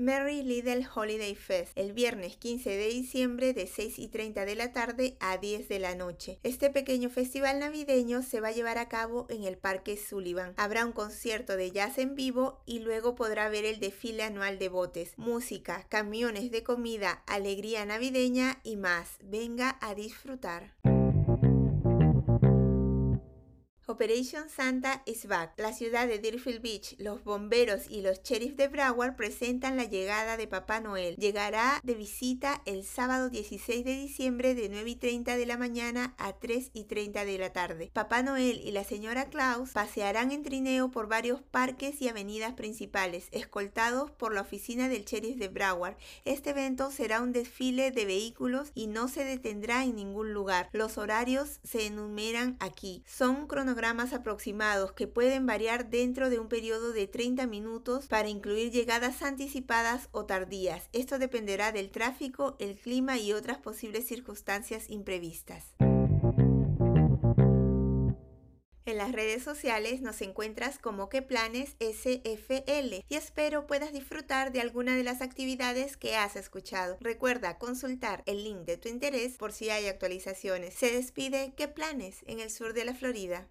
Merry Little Holiday Fest el viernes 15 de diciembre de 6 y 30 de la tarde a 10 de la noche. Este pequeño festival navideño se va a llevar a cabo en el Parque Sullivan. Habrá un concierto de jazz en vivo y luego podrá ver el desfile anual de botes, música, camiones de comida, alegría navideña y más. Venga a disfrutar. Operation Santa is back. La ciudad de Deerfield Beach, los bomberos y los sheriffs de Broward presentan la llegada de Papá Noel. Llegará de visita el sábado 16 de diciembre de 9 y 30 de la mañana a 3 y 30 de la tarde. Papá Noel y la señora Claus pasearán en trineo por varios parques y avenidas principales, escoltados por la oficina del sheriff de Broward. Este evento será un desfile de vehículos y no se detendrá en ningún lugar. Los horarios se enumeran aquí. Son cronogramas aproximados que pueden variar dentro de un periodo de 30 minutos para incluir llegadas anticipadas o tardías. Esto dependerá del tráfico, el clima y otras posibles circunstancias imprevistas. En las redes sociales nos encuentras como que planes SFL y espero puedas disfrutar de alguna de las actividades que has escuchado. Recuerda consultar el link de tu interés por si hay actualizaciones. Se despide que planes en el sur de la Florida.